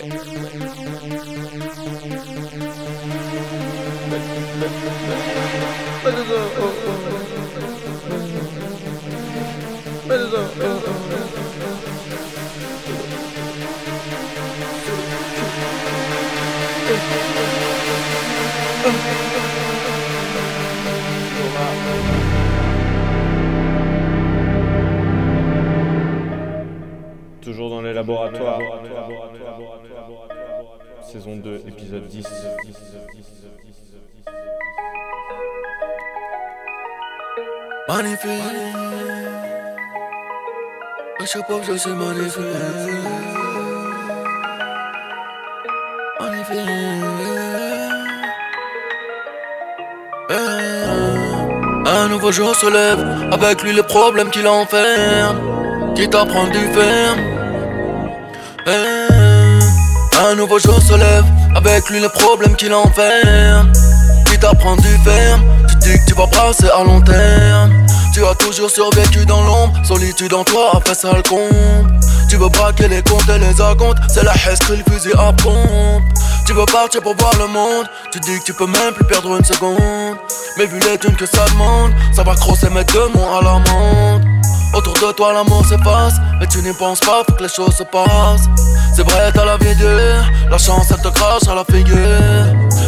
Toujours Sais pas que je magnifique. Magnifique. Eh. Un nouveau jour se lève, avec lui les problèmes qui l'enferment, qui t'apprend du ferme. Eh. Un nouveau jour se lève, avec lui les problèmes qui l'enferment, qui t'apprend du ferme. Tu dis que tu vas brasser à long terme. Tu as toujours survécu dans l'ombre, solitude en toi a fait ça le compte. Tu veux braquer les comptes et les acomptes, c'est la hesque, le fusil à pompe. Tu veux partir pour voir le monde, tu dis que tu peux même plus perdre une seconde. Mais vu les thunes que ça demande, ça va crosser mes deux mots à l'amende. Autour de toi l'amour s'efface, mais tu n'y penses pas, faut que les choses se passent. C'est vrai, t'as la vie la chance elle te crache à la figure.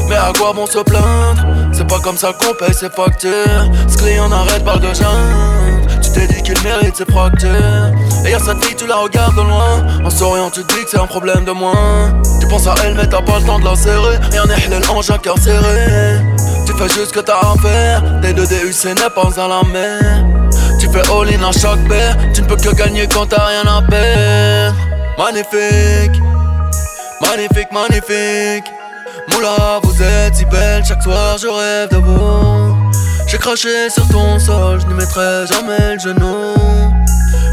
Mais à quoi bon se plaindre? C'est pas comme ça qu'on paye ses factures. Ce client n'arrête pas de geindre. Tu t'es dit qu'il mérite ses fractures. Et y'a cette fille, tu la regardes de loin. En souriant, tu dis que c'est un problème de moins. Tu penses à elle, mais t'as pas le temps de la serrer. Et en un cœur serré. Tu fais juste ce que t'as à faire. Des deux DUC n'est pas à la mer. Tu fais all-in à chaque paire. Tu ne peux que gagner quand t'as rien à perdre. Magnifique, magnifique, magnifique. Moula, vous êtes si belle, chaque soir je rêve de vous. J'ai craché sur ton sol, je ne mettrai jamais le genou.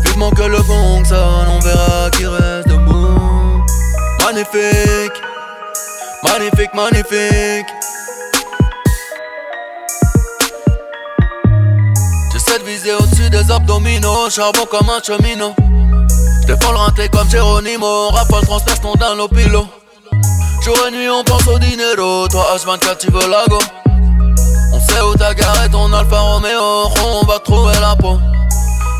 Vivement que le vent sonne, on verra qui reste debout. Magnifique, magnifique, magnifique. J'essaie de viser au-dessus des abdominaux, charbon comme un cheminot. J'défends le comme Geronimo, rafale transperce ton d'un l'opilo. Jour et nuit on pense au dinero. Toi H24 tu veux la go. On sait où t'as garé ton Alfa Romeo On va trouver la peau.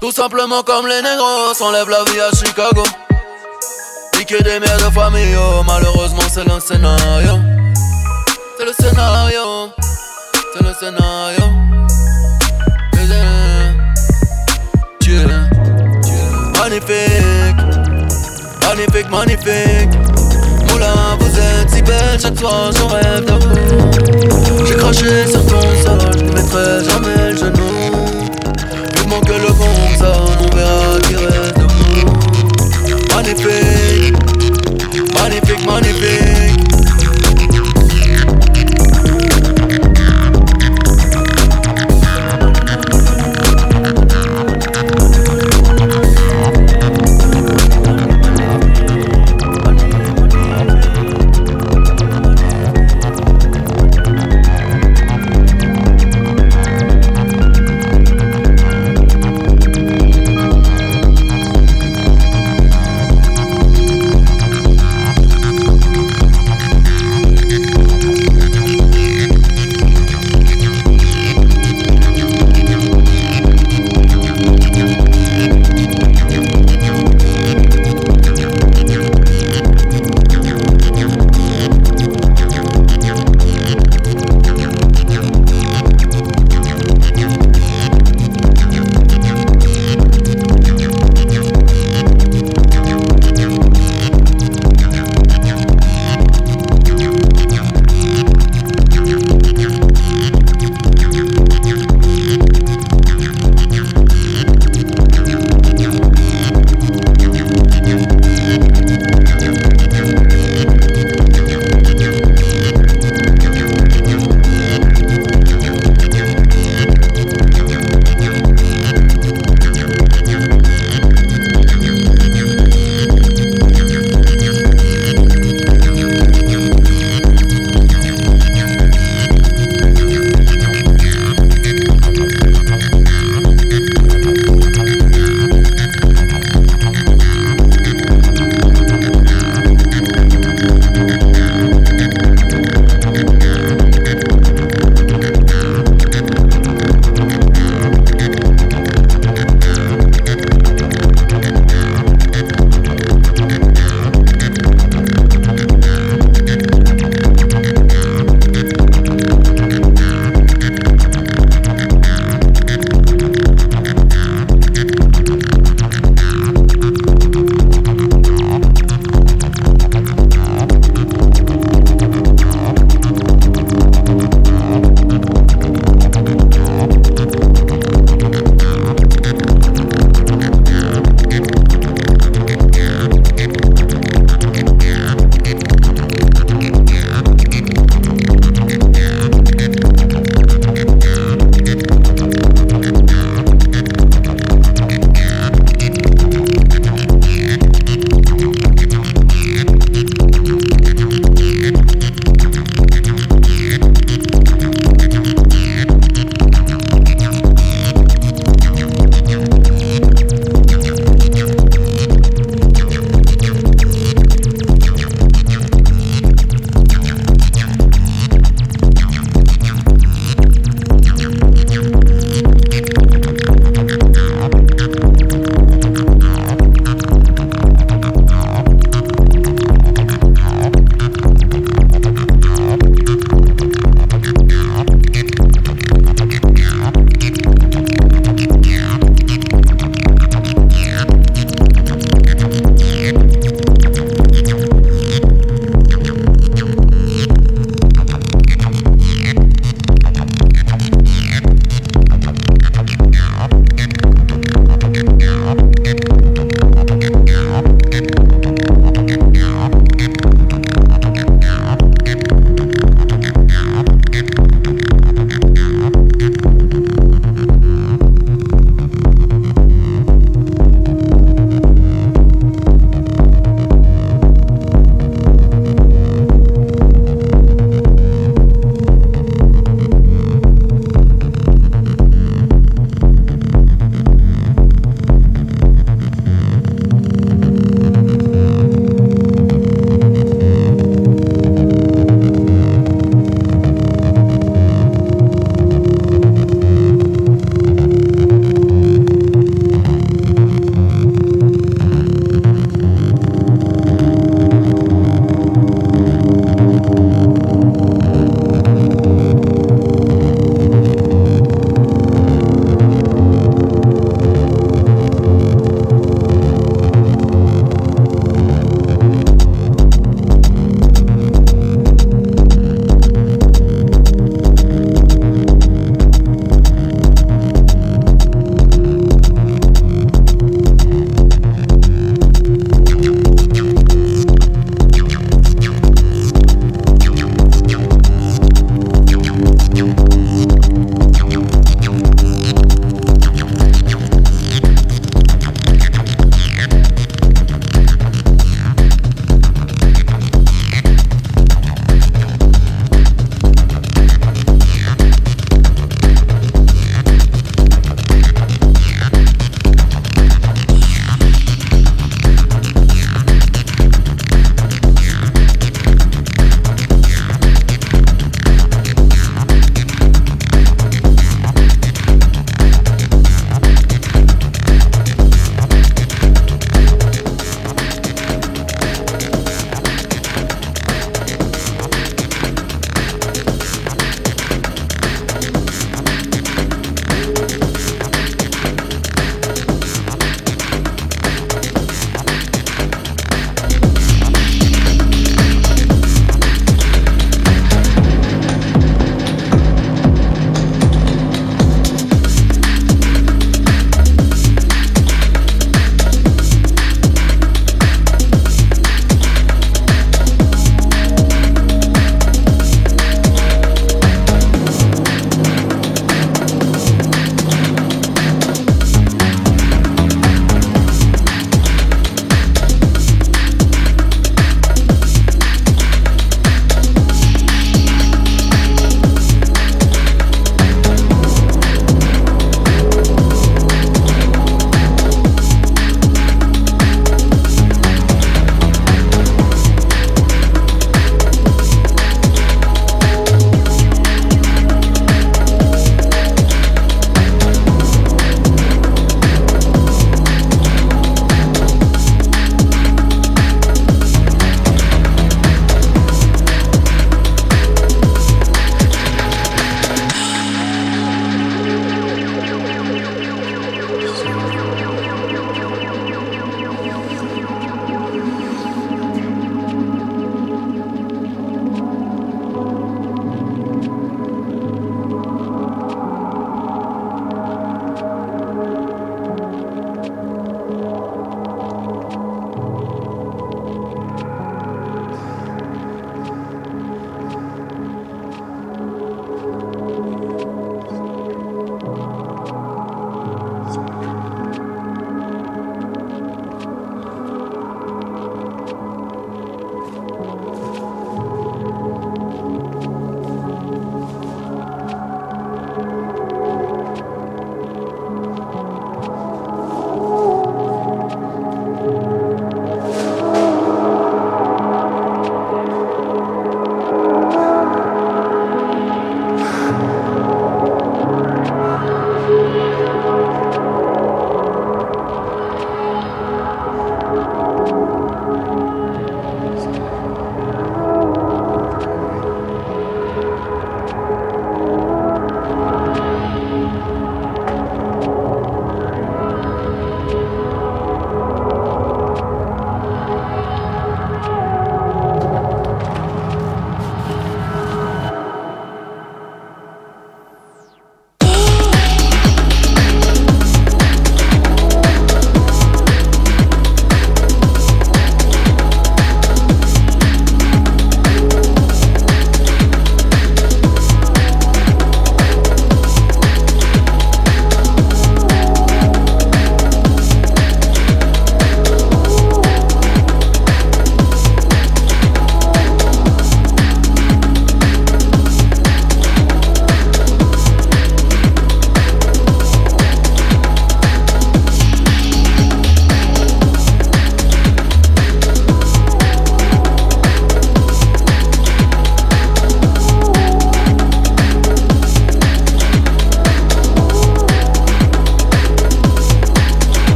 Tout simplement comme les négros S'enlève la vie à Chicago. Piquer des mères de famille oh. Malheureusement c'est le scénario. C'est le scénario. C'est le scénario. Magnifique. Magnifique, magnifique Vous êtes si belle, chaque soir je rêve de vous. J'ai craché sur ton sol, je ne mettrai jamais le genou. Vivement que le vent sonne, on verra qui reste debout. Magnifique, magnifique, magnifique.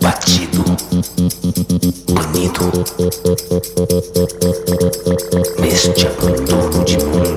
batido, unido neste abandono de mundo.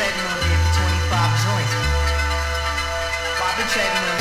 treadmill there for 25 joints. While I've